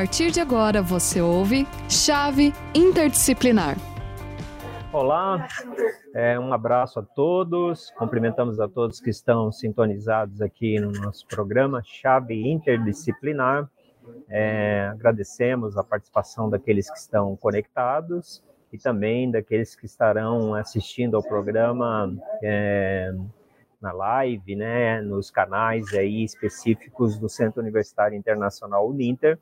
partir de agora você ouve Chave Interdisciplinar. Olá, é, um abraço a todos, cumprimentamos a todos que estão sintonizados aqui no nosso programa Chave Interdisciplinar. É, agradecemos a participação daqueles que estão conectados e também daqueles que estarão assistindo ao programa é, na live, né, nos canais aí específicos do Centro Universitário Internacional Uninter,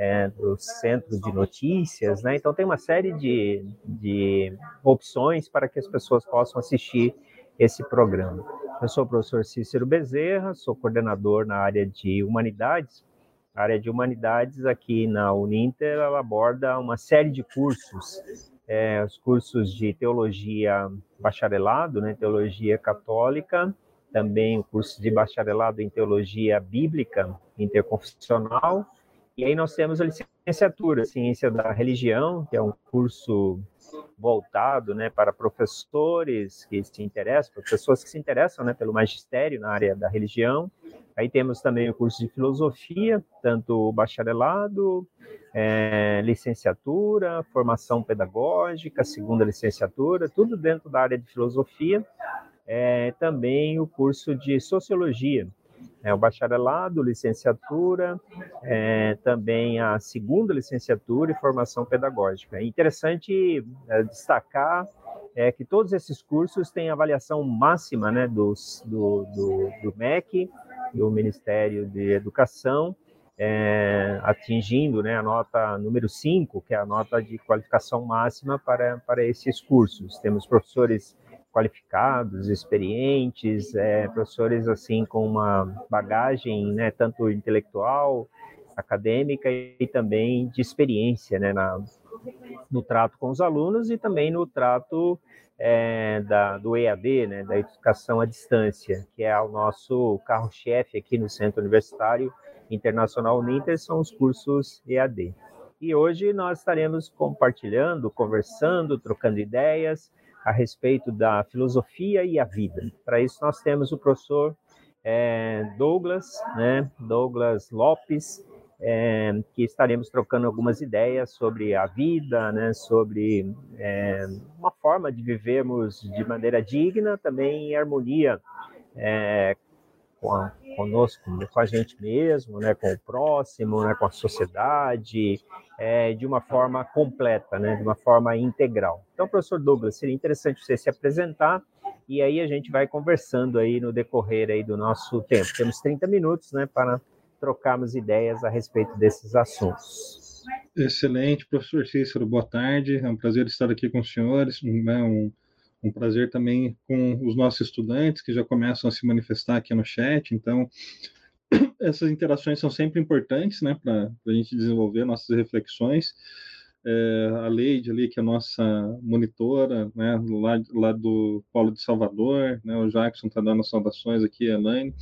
é, do Centro de Notícias, né? Então tem uma série de, de opções para que as pessoas possam assistir esse programa. Eu sou o professor Cícero Bezerra, sou coordenador na área de Humanidades. A área de Humanidades aqui na Uninter ela aborda uma série de cursos é, os cursos de teologia bacharelado, né, teologia católica, também o curso de bacharelado em teologia bíblica interconfessional, e aí nós temos a licenciatura, ciência da religião, que é um curso voltado, né, para professores que se interessam, pessoas que se interessam, né, pelo magistério na área da religião. Aí temos também o curso de filosofia, tanto bacharelado, é, licenciatura, formação pedagógica, segunda licenciatura, tudo dentro da área de filosofia. É, também o curso de sociologia, é, o bacharelado, licenciatura, é, também a segunda licenciatura e formação pedagógica. É interessante é, destacar é, que todos esses cursos têm avaliação máxima né, dos, do, do, do MEC, do Ministério de Educação, é, atingindo né, a nota número 5, que é a nota de qualificação máxima para, para esses cursos. Temos professores qualificados, experientes, é, professores assim com uma bagagem, né, tanto intelectual, acadêmica e também de experiência, né, na, no trato com os alunos e também no trato é, da, do EAD, né, da educação à distância, que é o nosso carro-chefe aqui no Centro Universitário Internacional Uninter são os cursos EAD. E hoje nós estaremos compartilhando, conversando, trocando ideias a respeito da filosofia e a vida. Para isso nós temos o professor é, Douglas, né, Douglas Lopes, é, que estaremos trocando algumas ideias sobre a vida, né, sobre é, uma forma de vivermos de maneira digna, também em harmonia é, com a, conosco, com a gente mesmo, né, com o próximo, né, com a sociedade, é, de uma forma completa, né, de uma forma integral. Então, professor Douglas, seria interessante você se apresentar e aí a gente vai conversando aí no decorrer aí do nosso tempo. Temos 30 minutos, né, para trocarmos ideias a respeito desses assuntos. Excelente, professor Cícero, boa tarde. É um prazer estar aqui com os senhores. Né, um um prazer também com os nossos estudantes que já começam a se manifestar aqui no chat. Então, essas interações são sempre importantes, né, para a gente desenvolver nossas reflexões. É, a Leide ali, que é a nossa monitora, né, lá, lá do Polo de Salvador, né, o Jackson está dando saudações aqui, a Elaine.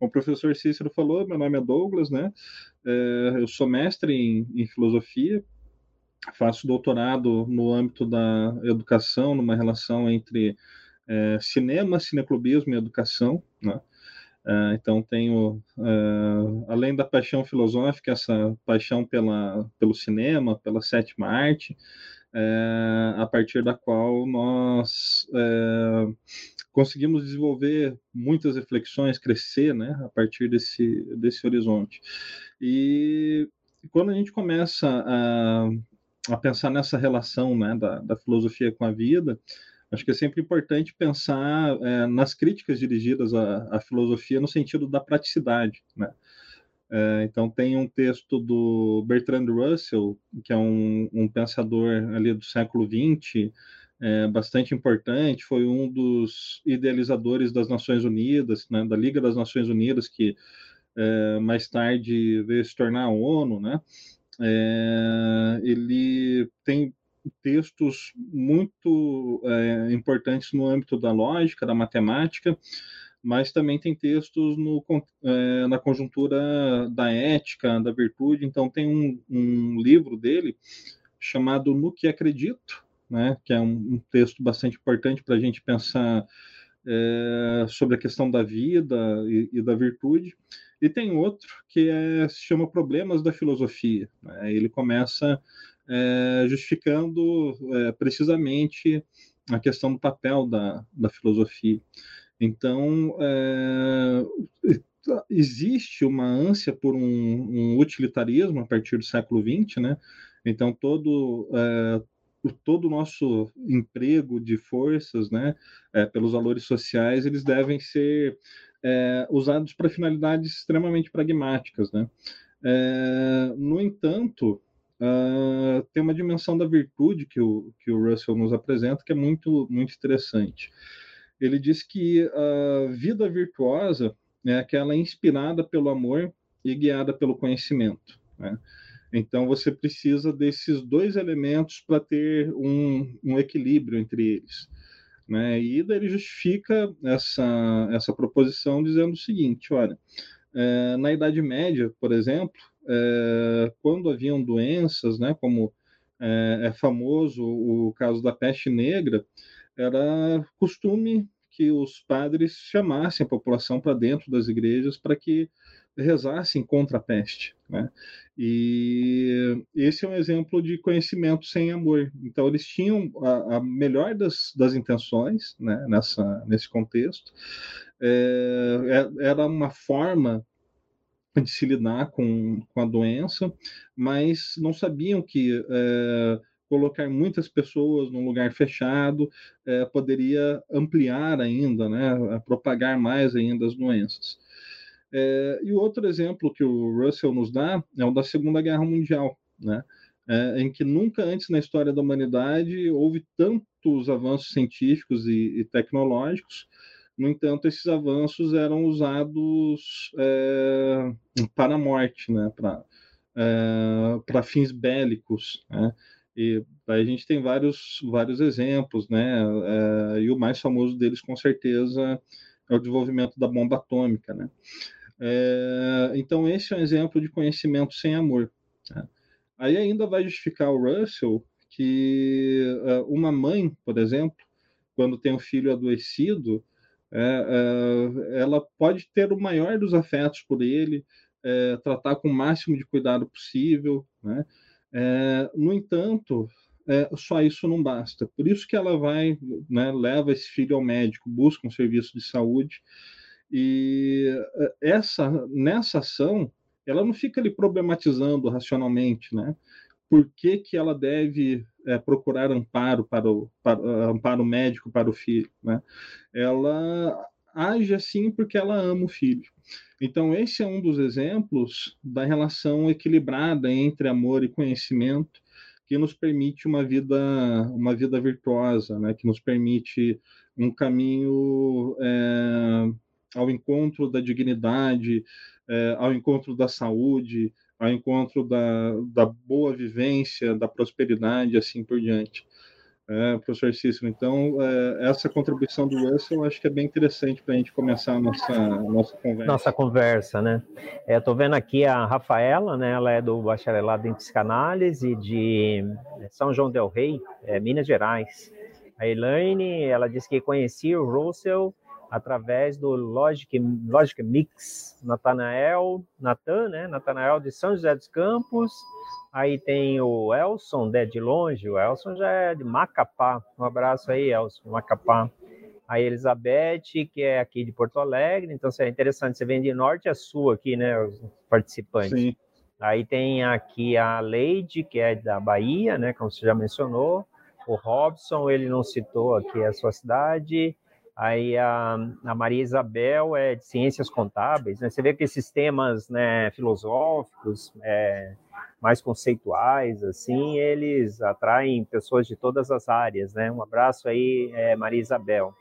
O professor Cícero falou, meu nome é Douglas, né, é, eu sou mestre em, em filosofia faço doutorado no âmbito da educação, numa relação entre é, cinema, cineclubismo e educação, né? É, então tenho, é, além da paixão filosófica, essa paixão pela, pelo cinema, pela sétima arte, é, a partir da qual nós é, conseguimos desenvolver muitas reflexões, crescer, né, a partir desse, desse horizonte. E quando a gente começa a a pensar nessa relação né, da, da, filosofia com a vida, acho que é sempre importante pensar é, nas críticas dirigidas à, à, filosofia no sentido da praticidade. Né? É, então, tem um texto do Bertrand Russell, que é um, um pensador ali do século XX, é, bastante importante, foi um dos idealizadores das Nações Unidas, né, da Liga das Nações Unidas, que é, mais tarde veio se tornar a ONU, né? É, ele tem textos muito é, importantes no âmbito da lógica, da matemática, mas também tem textos no, é, na conjuntura da ética, da virtude. Então, tem um, um livro dele chamado No que Acredito, né, que é um, um texto bastante importante para a gente pensar é, sobre a questão da vida e, e, da virtude. E tem outro que é, se chama Problemas da Filosofia. Né? Ele começa é, justificando é, precisamente a questão do papel da, da filosofia. Então, é, existe uma ânsia por um, um, utilitarismo a partir do século XX, né? Então, todo, é, todo o nosso emprego de forças, né, é, pelos valores sociais, eles devem ser é, usados para finalidades extremamente pragmáticas, né? É, no entanto, uh, tem uma dimensão da virtude que o, que o Russell nos apresenta que é muito, muito interessante. Ele diz que a vida virtuosa é aquela inspirada pelo amor e guiada pelo conhecimento. Né? Então, você precisa desses dois elementos para ter um, um, equilíbrio entre eles. Né? E daí ele justifica essa, essa proposição dizendo o seguinte: olha, é, na Idade Média, por exemplo, é, quando haviam doenças, né, como é, é famoso o caso da peste negra, era costume que os padres chamassem a população para dentro das igrejas para que rezassem contra a peste. Né? E esse é um exemplo de conhecimento sem amor. Então, eles tinham a, a melhor das, das intenções né, nessa, nesse contexto. É, é era uma forma de se lidar com, com a doença, mas não sabiam que é, colocar muitas pessoas num lugar fechado é, poderia ampliar ainda, né, propagar mais ainda as doenças. É, e outro exemplo que o Russell nos dá é o da Segunda Guerra Mundial, né, é, em que nunca antes na história da humanidade houve tantos avanços científicos e, e tecnológicos no entanto, esses avanços eram usados é, para a morte, né? para, é, fins bélicos. Né? E a gente tem vários, vários exemplos, né? É, e o mais famoso deles, com certeza, é o desenvolvimento da bomba atômica. Né? É, então, esse é um exemplo de conhecimento sem amor. Né? Aí ainda vai justificar o Russell que é, uma mãe, por exemplo, quando tem um filho adoecido, é, é, ela pode ter o maior dos afetos por ele, é, tratar com o máximo de cuidado possível, né? É, no entanto, é, só isso não basta. Por isso que ela vai, né, leva esse filho ao médico, busca um serviço de saúde e é, essa nessa ação ela não fica ali problematizando racionalmente, né? Por que, que ela deve é, procurar amparo para o para, amparo médico para o filho, né? Ela age assim porque ela ama o filho. Então esse é um dos exemplos da relação equilibrada entre amor e conhecimento que nos permite uma vida uma vida virtuosa, né? Que nos permite um caminho é, ao encontro da dignidade, é, ao encontro da saúde, ao encontro da, da boa vivência, da prosperidade, assim por diante. É, professor Cícero, então, é, essa contribuição do Russell eu acho que é bem interessante para a gente começar a nossa, a nossa conversa. Nossa conversa, né? Estou é, vendo aqui a Rafaela, né? Ela é do bacharelado em psicanálise de São João del Rei, Minas Gerais. A Elaine, ela disse que conhecia o Russell através do Logic, Logic Mix, Natanael, Natan, né? Natanael de São José dos Campos. Aí tem o Elson, né, de longe, o Elson já é de Macapá. Um abraço aí, Elson, Macapá. A Elizabeth, que é aqui de Porto Alegre, então é interessante, você vem de norte a sul aqui, né, os participantes. Sim. Aí tem aqui a Leide, que é da Bahia, né, como você já mencionou. O Robson, ele não citou aqui a sua cidade. Aí a, a, Maria Isabel é de ciências contábeis, né? Você vê que esses temas né, filosóficos, é, mais conceituais, assim, eles atraem pessoas de todas as áreas, né? Um abraço aí, é, Maria Isabel,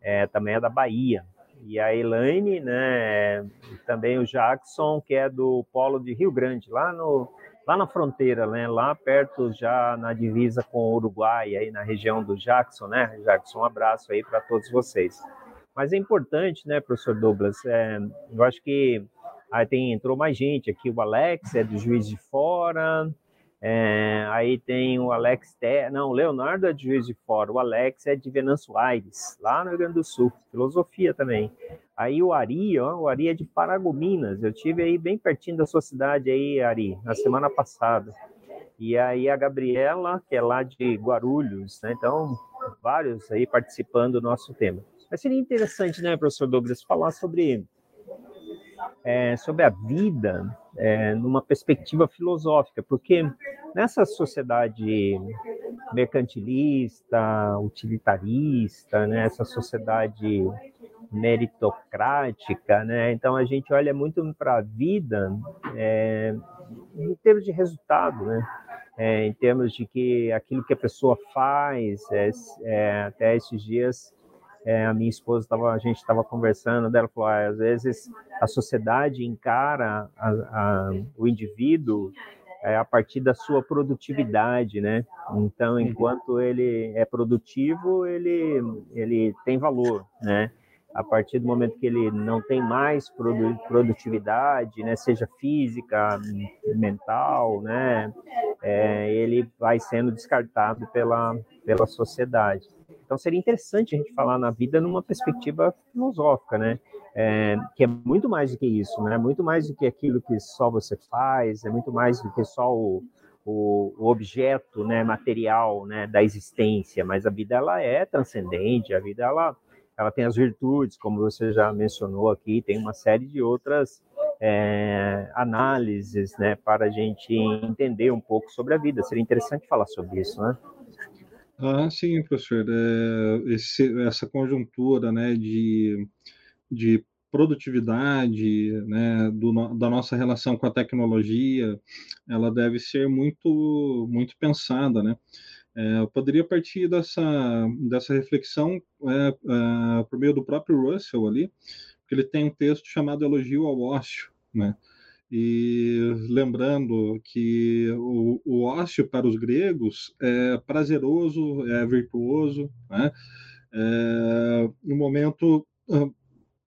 é, também é da Bahia. E a Elaine, né? Também o Jackson, que é do Polo de Rio Grande, lá no lá na fronteira, né? Lá perto, já na divisa com o Uruguai, aí na região do Jackson, né? Jackson, um abraço aí para todos vocês. Mas é importante, né, professor Douglas? É, eu acho que aí tem, entrou mais gente aqui, o Alex é do Juiz de Fora, É, aí tem o Alex, não, o Leonardo é de Juiz de Fora, o Alex é de Venâncio Aires, lá no Rio Grande do Sul, filosofia também. Aí o Ari, ó, o Ari é de Paragominas, eu tive aí bem pertinho da sua cidade aí, Ari, na semana passada. E aí a Gabriela, que é lá de Guarulhos, né? Então, vários aí participando do nosso tema. Mas seria interessante, né, professor Douglas, falar sobre é, sobre a vida é, numa perspectiva filosófica, porque nessa sociedade mercantilista, utilitarista, né, sociedade meritocrática, né, então a gente olha muito para a vida é, em termos de resultado, né, é, em termos de que aquilo que a pessoa faz, é, é, até esses dias é, a minha esposa tava, a gente estava conversando, dela falou, ah, às vezes a sociedade encara a, a, o indivíduo é, a partir da sua produtividade, né? Então, uhum. enquanto ele é produtivo, ele ele tem valor, né? A partir do momento que ele não tem mais produtividade, né, seja física, mental, né, é, ele vai sendo descartado pela, pela sociedade. Então seria interessante a gente falar na vida numa perspectiva filosófica, né? É, que é muito mais do que isso, né? Muito mais do que aquilo que só você faz, é muito mais do que só o, o, o objeto, né, material, né, da existência. Mas a vida ela é transcendente, a vida ela ela tem as virtudes, como você já mencionou aqui, tem uma série de outras é, análises, né, para a gente entender um pouco sobre a vida. Seria interessante falar sobre isso, né? Ah, sim, professor. É, esse, essa conjuntura né, de, de produtividade, né, do, da nossa relação com a tecnologia, ela deve ser muito, muito pensada, né? É, eu poderia partir dessa, dessa reflexão é, é, por meio do próprio Russell ali, porque ele tem um texto chamado Elogio ao Ócio, né? E lembrando que o, o ócio para os gregos é prazeroso, é virtuoso, né? é um momento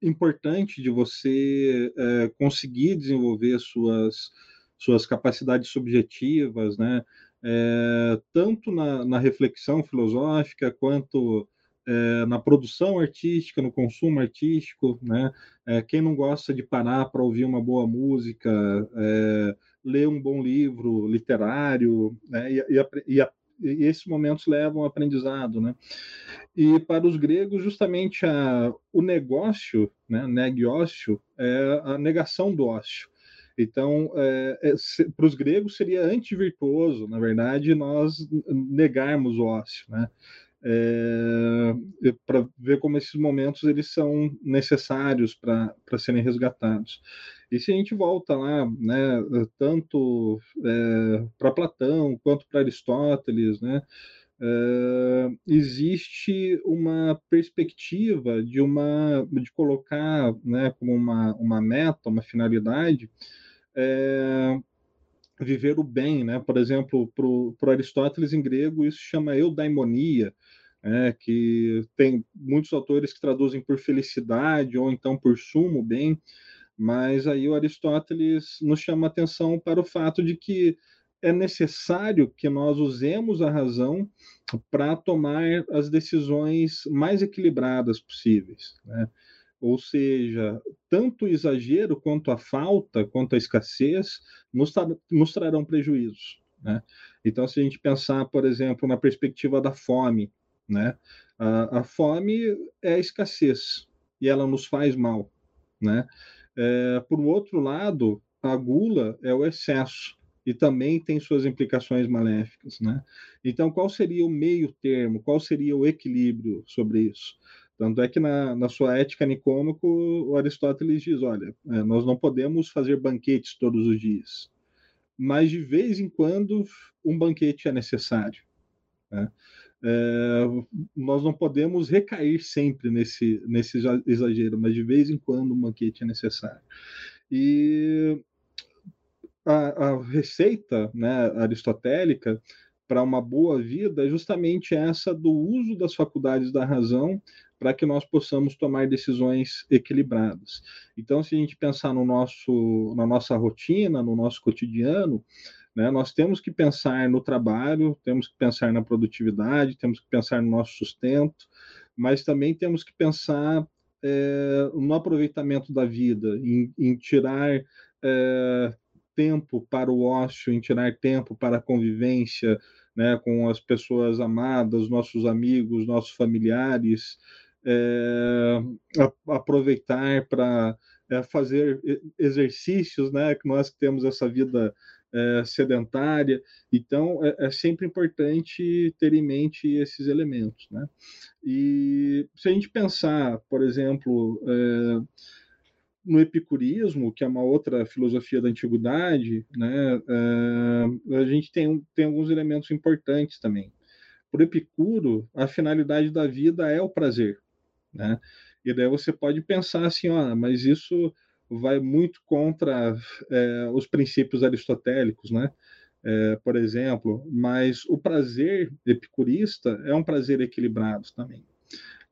importante de você é, conseguir desenvolver suas, suas capacidades subjetivas, né? É, tanto na, na reflexão filosófica quanto é, na produção artística, no consumo artístico, né? É, quem não gosta de parar para ouvir uma boa música, é, ler um bom livro literário, né? e, e, e, e, esses momentos levam ao aprendizado, né? E para os gregos, justamente a, o negócio, né? Negiócio, é a negação do ócio. Então, para os gregos seria antivirtuoso, na verdade, nós negarmos o ócio, né? É, para ver como esses momentos eles são necessários para serem resgatados. E se a gente volta lá, né, tanto é, para Platão quanto para Aristóteles, né, é, existe uma perspectiva de uma de colocar, né, como uma, uma meta, uma finalidade, é, viver o bem, né? Por exemplo, para Aristóteles em grego isso chama eudaimonia, é, que tem muitos autores que traduzem por felicidade ou então por sumo bem, mas aí o Aristóteles nos chama atenção para o fato de que é necessário que nós usemos a razão para tomar as decisões mais equilibradas possíveis. Né? Ou seja, tanto o exagero quanto a falta, quanto a escassez, nos, nos trarão prejuízos. Né? Então, se a gente pensar, por exemplo, na perspectiva da fome, né? A, a fome é a escassez e ela nos faz mal. Né? É, por outro lado, a gula é o excesso e também tem suas implicações maléficas. Né? Então, qual seria o meio termo? Qual seria o equilíbrio sobre isso? Tanto é que na, na sua ética nicômaco, o Aristóteles diz: olha, é, nós não podemos fazer banquetes todos os dias, mas de vez em quando um banquete é necessário. Né? É, nós não podemos recair sempre nesse, nesse exagero, mas de vez em quando um banquete é necessário. E a, a receita né, aristotélica para uma boa vida é justamente essa do uso das faculdades da razão para que nós possamos tomar decisões equilibradas. Então, se a gente pensar no nosso, na nossa rotina, no nosso cotidiano, Né? Nós temos que pensar no trabalho, temos que pensar na produtividade, temos que pensar no nosso sustento, mas também temos que pensar é, no aproveitamento da vida, em, em tirar é, tempo para o ócio, em tirar tempo para a convivência né, com as pessoas amadas, nossos amigos, nossos familiares, é, aproveitar para é, fazer exercícios, né, que nós temos essa vida é, sedentária. Então, é, é, sempre importante ter em mente esses elementos. Né? E se a gente pensar, por exemplo, é, no epicurismo, que é uma outra filosofia da antiguidade, né, a gente tem, tem alguns elementos importantes também. Para Epicuro, a finalidade da vida é o prazer. Né? E daí você pode pensar assim, ó, mas isso vai muito contra é, os princípios aristotélicos, né? É, por exemplo, mas o prazer epicurista é um prazer equilibrado também.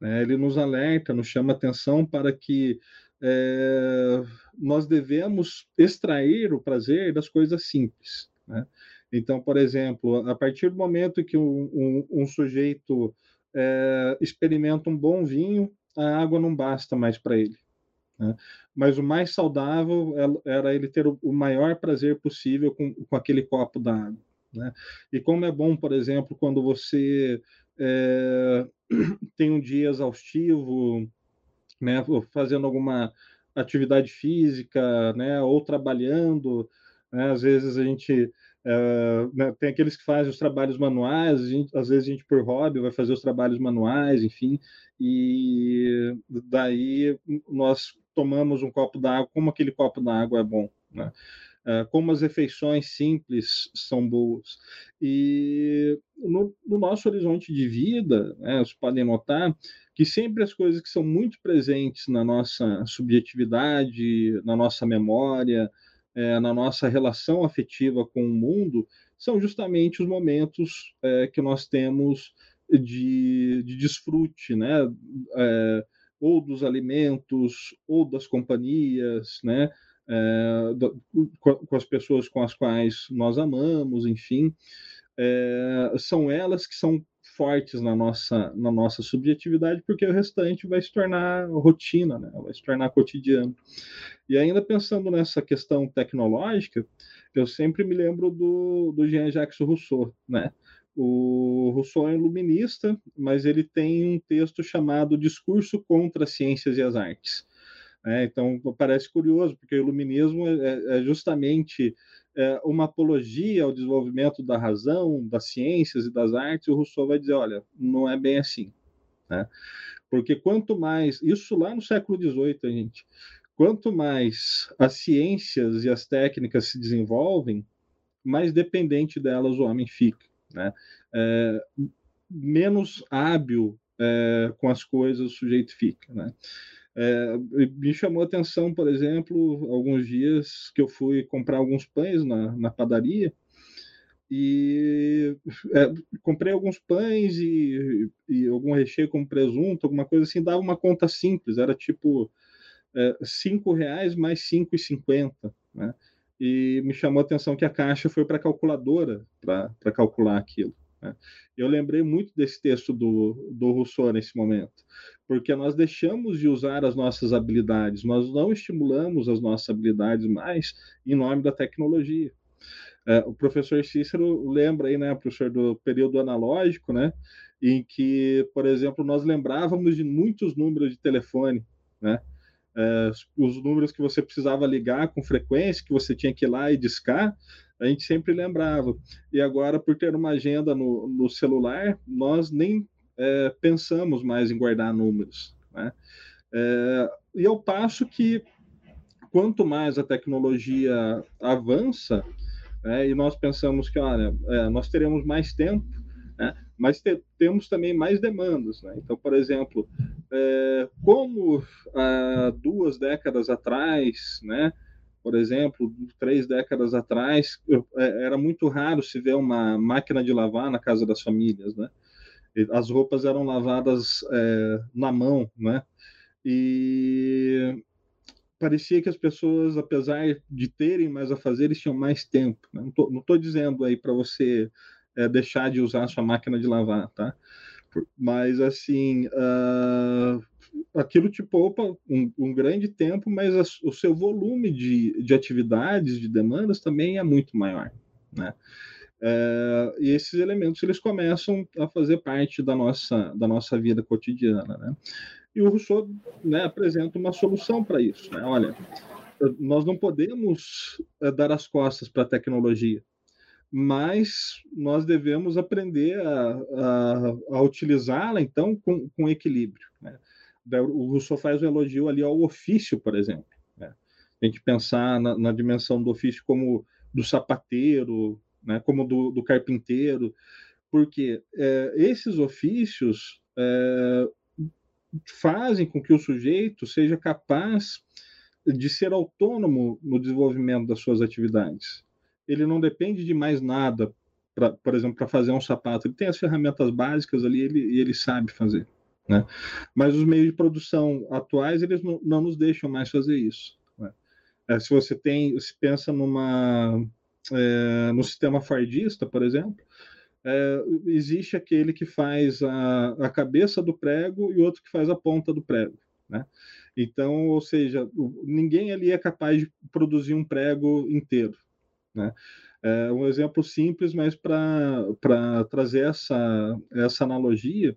Né? Ele nos alerta, nos chama atenção para que é, nós devemos extrair o prazer das coisas simples. Né? Então, por exemplo, a partir do momento que um, um, um sujeito é, experimenta um bom vinho, a água não basta mais para ele. Né? Mas o mais saudável era ele ter o maior prazer possível com, com aquele copo d'água. Né? E como é bom, por exemplo, quando você é, tem um dia exaustivo, né, fazendo alguma atividade física, né, ou trabalhando, né, às vezes a gente é, né, tem aqueles que fazem os trabalhos manuais, gente, às vezes a gente por hobby vai fazer os trabalhos manuais, enfim, e daí nós tomamos um copo d'água, como aquele copo d'água é bom, né? É, como as refeições simples são boas. E no, no nosso horizonte de vida, né, vocês podem notar que sempre as coisas que são muito presentes na nossa subjetividade, na nossa memória, é, na nossa relação afetiva com o mundo, são justamente os momentos é, que nós temos de, de desfrute, né? É, ou dos alimentos, ou das companhias, né? Com as pessoas com as quais nós amamos, enfim, são elas que são fortes na nossa, na nossa subjetividade, porque o restante vai se tornar rotina, né? vai se tornar cotidiano. E ainda pensando nessa questão tecnológica, eu sempre me lembro do, do Jean-Jacques Rousseau, né? O Rousseau é iluminista, mas ele tem um texto chamado Discurso contra as Ciências e as Artes. É, então, parece curioso, porque o iluminismo é, é justamente é, uma apologia ao desenvolvimento da razão, das ciências e das artes, o Rousseau vai dizer, olha, não é bem assim. Né? Porque quanto mais, isso lá no século XVIII, gente, quanto mais as ciências e as técnicas se desenvolvem, mais dependente delas o homem fica. Né? É, menos hábil é, com as coisas o sujeito fica. Né? É, me chamou a atenção, por exemplo, alguns dias que eu fui comprar alguns pães na, na padaria e é, comprei alguns pães e, e, algum recheio como presunto, alguma coisa assim, dava uma conta simples, era tipo é, cinco reais mais cinco e cinquenta, né? E me chamou a atenção que a caixa foi para a calculadora para calcular aquilo. Né? Eu lembrei muito desse texto do, do Rousseau nesse momento, porque nós deixamos de usar as nossas habilidades, nós não estimulamos as nossas habilidades mais em nome da tecnologia. É, o professor Cícero lembra aí, né, professor, do período analógico, né, em que, por exemplo, nós lembrávamos de muitos números de telefone, né, é, os números que você precisava ligar com frequência, que você tinha que ir lá e discar, a gente sempre lembrava. E agora, por ter uma agenda no, no celular, nós nem é, pensamos mais em guardar números. Né? É, e ao passo que, quanto mais a tecnologia avança, é, e nós pensamos que, olha, é, nós teremos mais tempo, né? mas te, temos também mais demandas. Né? Então, por exemplo, é, como há duas décadas atrás, né, por exemplo, três décadas atrás, é, era muito raro se ver uma máquina de lavar na casa das famílias, né? As roupas eram lavadas é, na mão, né? E parecia que as pessoas, apesar de terem mais a fazer, eles tinham mais tempo. Né? Não estou dizendo aí para você é, deixar de usar a sua máquina de lavar, tá? Mas, assim, uh, aquilo te poupa um, um grande tempo, mas a, o seu volume de, de atividades, de demandas também é muito maior, né? É, e esses elementos eles começam a fazer parte da nossa, da nossa vida cotidiana. Né? E o Rousseau né, apresenta uma solução para isso. Né? Olha, nós não podemos é, dar as costas para a tecnologia, mas nós devemos aprender a, a, a utilizá-la, então, com, com equilíbrio. Né? O Rousseau faz um elogio ali ao ofício, por exemplo. Né? A gente pensar na, na dimensão do ofício como do sapateiro, né, como do, do carpinteiro, porque é, esses ofícios é, fazem com que o sujeito seja capaz de ser autônomo no desenvolvimento das suas atividades. Ele não depende de mais nada, pra, por exemplo, para fazer um sapato. Ele tem as ferramentas básicas ali ele, e ele sabe fazer. Né? Mas os meios de produção atuais eles não, não nos deixam mais fazer isso. Né? É, se você tem, se pensa numa é, no sistema fardista, por exemplo, é, existe aquele que faz a, a cabeça do prego e outro que faz a ponta do prego. Né? Então, ou seja, ninguém ali é capaz de produzir um prego inteiro. Né? É um exemplo simples, mas para trazer essa, essa analogia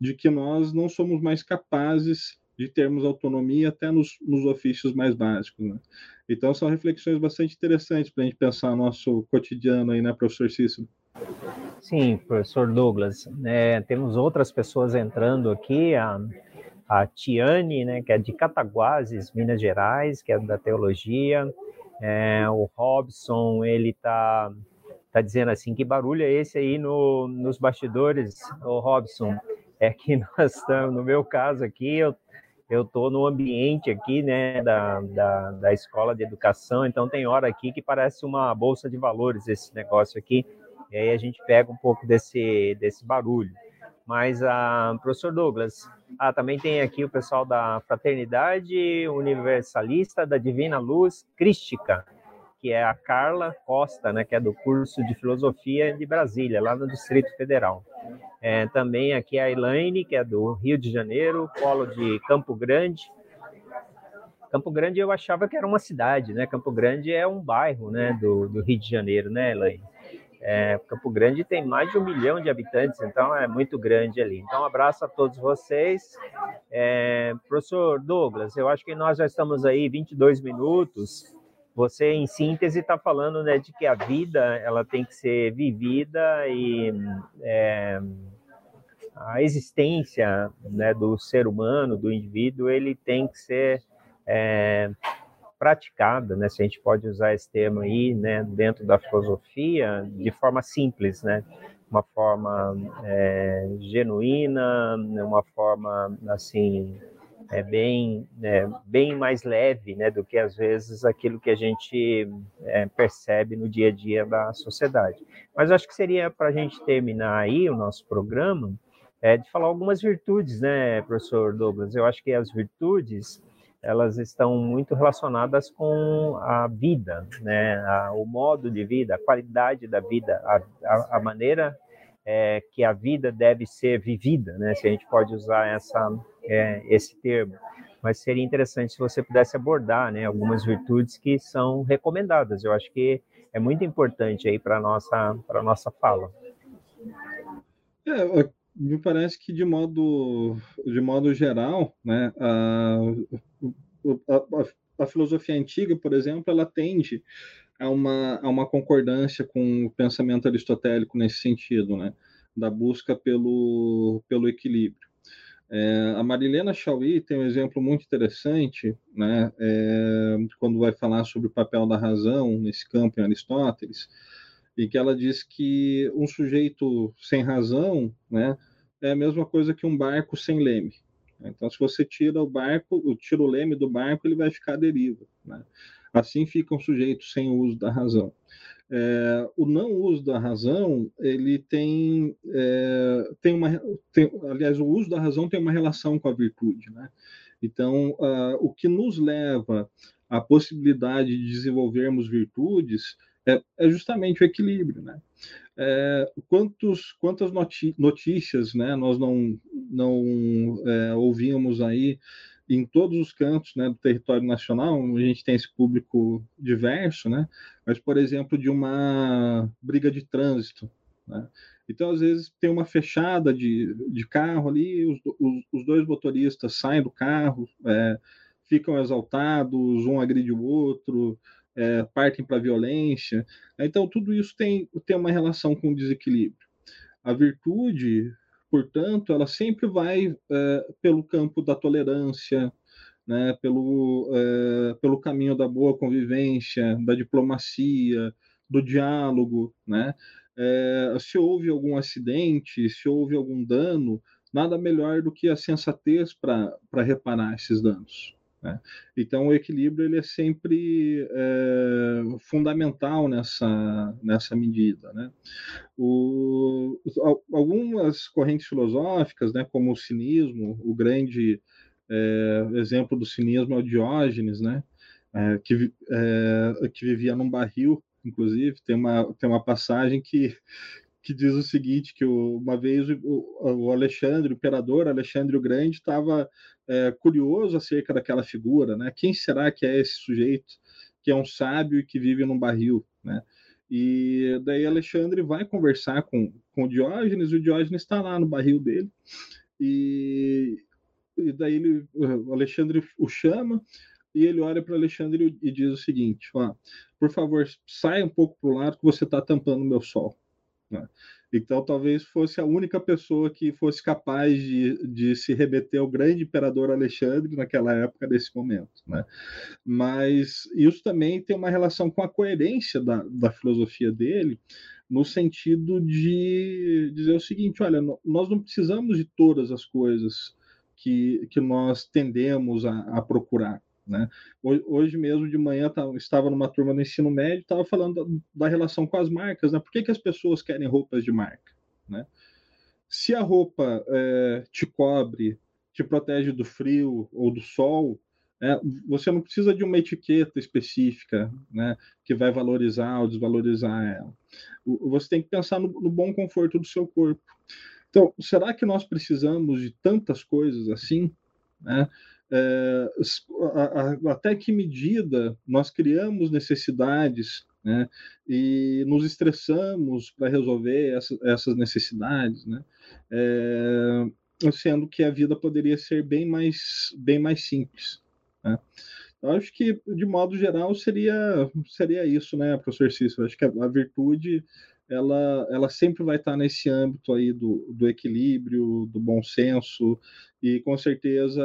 de que nós não somos mais capazes de termos autonomia até nos, nos ofícios mais básicos. Né? Então, são reflexões bastante interessantes para a gente pensar no nosso cotidiano aí, né, professor Cícero? Sim, professor Douglas. É, temos outras pessoas entrando aqui, a, a Tiane, né, que é de Cataguases, Minas Gerais, que é da teologia. É, o Robson, ele está tá dizendo assim, que barulho é esse aí no, nos bastidores, o Robson? É que nós estamos, no meu caso aqui, eu eu estou no ambiente aqui, né, da, da, da, escola de educação, então tem hora aqui que parece uma bolsa de valores esse negócio aqui, e aí a gente pega um pouco desse, desse barulho. Mas, ah, professor Douglas, ah, também tem aqui o pessoal da Fraternidade Universalista da Divina Luz Crística, que é a Carla Costa, né, que é do curso de Filosofia de Brasília, lá no Distrito Federal. É, também aqui a Elaine, que é do Rio de Janeiro, polo de Campo Grande. Campo Grande eu achava que era uma cidade, né? Campo Grande é um bairro, né, do, do Rio de Janeiro, né, Elaine? É, Campo Grande tem mais de um milhão de habitantes, então é muito grande ali. Então, um abraço a todos vocês. É, professor Douglas, eu acho que nós já estamos aí 22 minutos. Você, em síntese, está falando né, de que a vida ela tem que ser vivida e é, a existência né, do ser humano, do indivíduo, ele tem que ser é, praticada, né, se a gente pode usar esse termo aí, né, dentro da filosofia, de forma simples, né, uma forma é, genuína, uma forma assim é bem, é, bem mais leve né, do que às vezes aquilo que a gente é, percebe no dia a dia da sociedade. Mas acho que seria para a gente terminar aí o nosso programa é, de falar algumas virtudes, né, professor Douglas? Eu acho que as virtudes elas estão muito relacionadas com a vida, né, a, o modo de vida, a qualidade da vida, a, a, a maneira é, que a vida deve ser vivida, né? Se a gente pode usar essa, é, esse termo. Mas seria interessante se você pudesse abordar, né, algumas virtudes que são recomendadas. Eu acho que é muito importante aí para nossa para nossa fala. É, me parece que de modo de modo geral, né, a, a, a filosofia antiga, por exemplo, ela tende há uma, há uma concordância com o pensamento aristotélico nesse sentido, né? da busca pelo, pelo equilíbrio. É, a Marilena Chauí tem um exemplo muito interessante, né, é, quando vai falar sobre o papel da razão nesse campo em Aristóteles, e que ela diz que um sujeito sem razão né, é a mesma coisa que um barco sem leme. Então, se você tira o barco, tira o leme do barco, ele vai ficar à deriva. Né? Assim fica um sujeito sem o uso da razão. É, o não uso da razão, ele tem, é, tem uma, tem, aliás, o uso da razão tem uma relação com a virtude, né? Então, uh, o que nos leva à possibilidade de desenvolvermos virtudes é, é justamente o equilíbrio, né? É, quantos, quantas notícias né, nós não, não é, ouvimos aí em todos os cantos né, do território nacional, a gente tem esse público diverso, né? mas, por exemplo, de uma briga de trânsito. Né? Então, às vezes, tem uma fechada de, de carro ali, os, os, os dois motoristas saem do carro, é, ficam exaltados, um agride o outro, é, partem para a violência. Então, tudo isso tem, tem uma relação com o desequilíbrio. A virtude portanto, ela sempre vai é, pelo campo da tolerância, né, pelo, é, pelo caminho da boa convivência, da diplomacia, do diálogo. Né? É, se houve algum acidente, se houve algum dano, nada melhor do que a sensatez para reparar esses danos. Né? Então, o equilíbrio ele é sempre é, fundamental nessa, nessa medida. Né? O, algumas correntes filosóficas, né, como o cinismo, o grande é, exemplo do cinismo é o Diógenes, né, é, que, é, que vivia num barril, inclusive, tem uma, tem uma passagem que, que diz o seguinte, que uma vez o, o Alexandre, o imperador Alexandre o Grande, estava é, curioso acerca daquela figura, né? Quem será que é esse sujeito que é um sábio e que vive num barril, né? E daí Alexandre vai conversar com, com o Diógenes, e o Diógenes está lá no barril dele, e, e daí ele, o Alexandre o chama, e ele olha para Alexandre e diz o seguinte: ó, por favor, saia um pouco para o lado que você está tampando o meu sol. Né? Então, talvez fosse a única pessoa que fosse capaz de, de se remeter ao grande imperador Alexandre naquela época, nesse momento. Né? Mas isso também tem uma relação com a coerência da, da filosofia dele, no sentido de dizer o seguinte: olha, nós não precisamos de todas as coisas que, que nós tendemos a, a procurar. Né? Hoje mesmo de manhã estava numa turma do ensino médio, estava falando da, relação com as marcas. Né? Por que, que as pessoas querem roupas de marca? Né? Se a roupa é, te cobre, te protege do frio ou do sol, é, você não precisa de uma etiqueta específica né, que vai valorizar ou desvalorizar ela. Você tem que pensar no, no bom conforto do seu corpo. Então, será que nós precisamos de tantas coisas assim? Né? É, até que medida nós criamos necessidades né, e nos estressamos para resolver essa, essas necessidades, né, é, sendo que a vida poderia ser bem mais, bem mais simples. Né. Eu acho que, de modo geral, seria, seria isso, né, professor Cícero? Acho que a, a virtude ela, ela sempre vai estar nesse âmbito aí do, do equilíbrio, do bom senso, e com certeza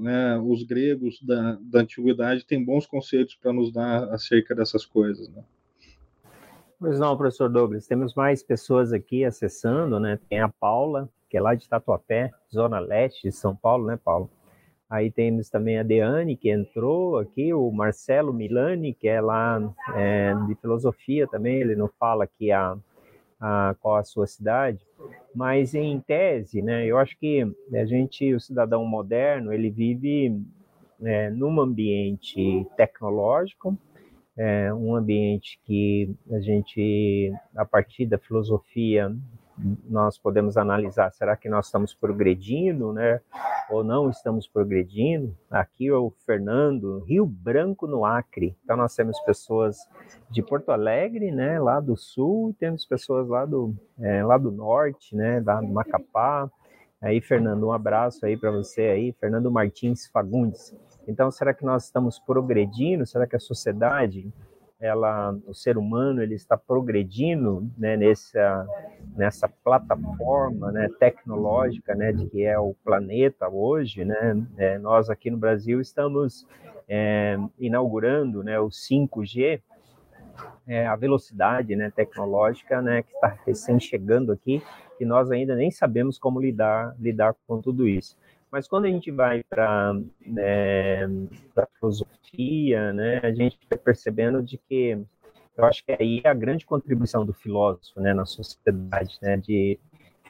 né, os gregos da, da antiguidade têm bons conceitos para nos dar acerca dessas coisas. Né? Pois não, professor Douglas, temos mais pessoas aqui acessando, né? Tem a Paula, que é lá de Tatuapé, Zona Leste de São Paulo, né, Paulo? Aí temos também a Deane, que entrou aqui, o Marcelo Milani, que é lá é, de filosofia também, ele não fala aqui a, a, qual a sua cidade, mas em tese, né, eu acho que a gente, o cidadão moderno, ele vive é, num ambiente tecnológico, é, um ambiente que a gente, a partir da filosofia, nós podemos analisar, será que nós estamos progredindo, né? Ou não estamos progredindo? Aqui é o Fernando, Rio Branco no Acre. Então nós temos pessoas de Porto Alegre, né? Lá do sul, e temos pessoas lá do, é, lá do norte, né? Do Macapá. Aí, Fernando, um abraço aí para você aí, Fernando Martins Fagundes. Então, será que nós estamos progredindo? Será que a sociedade ela, o ser humano ele está progredindo né, nessa, nessa plataforma né, tecnológica né, de que é o planeta hoje. Né? É, nós aqui no Brasil estamos é, inaugurando né, o 5G, é, a velocidade né, tecnológica né, que está recém chegando aqui, e nós ainda nem sabemos como lidar, lidar com tudo isso. Mas quando a gente vai para né, a filosofia, né, a gente vai percebendo de que eu acho que aí é a grande contribuição do filósofo né, na sociedade, né, de,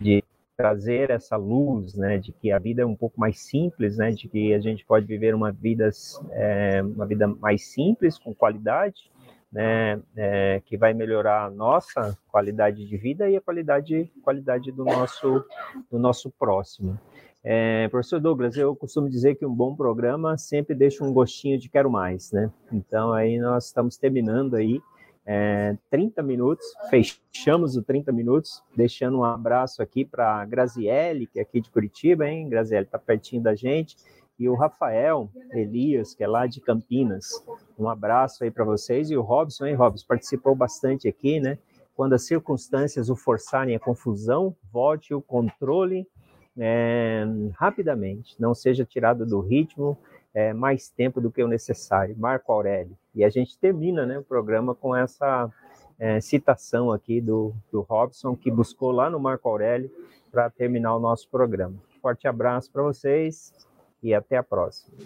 de trazer essa luz, né, de que a vida é um pouco mais simples, né, de que a gente pode viver uma vida, é, uma vida mais simples, com qualidade, né, é, que vai melhorar a nossa qualidade de vida e a qualidade, qualidade do nosso, do nosso próximo. É, professor Douglas, eu costumo dizer que um bom programa sempre deixa um gostinho de quero mais, né? Então aí nós estamos terminando aí é, 30 minutos, fechamos o 30 minutos, deixando um abraço aqui para a Graziele, que é aqui de Curitiba, hein? Graziele está pertinho da gente, e o Rafael Elias, que é lá de Campinas. Um abraço aí para vocês, e o Robson, hein, Robson, participou bastante aqui, né? Quando as circunstâncias o forçarem a confusão, volte o controle é, rapidamente, não seja tirado do ritmo é, mais tempo do que o necessário. Marco Aurélio. E a gente termina né, o programa com essa é, citação aqui do, do Robson, que buscou lá no Marco Aurélio para terminar o nosso programa. Forte abraço para vocês e até a próxima.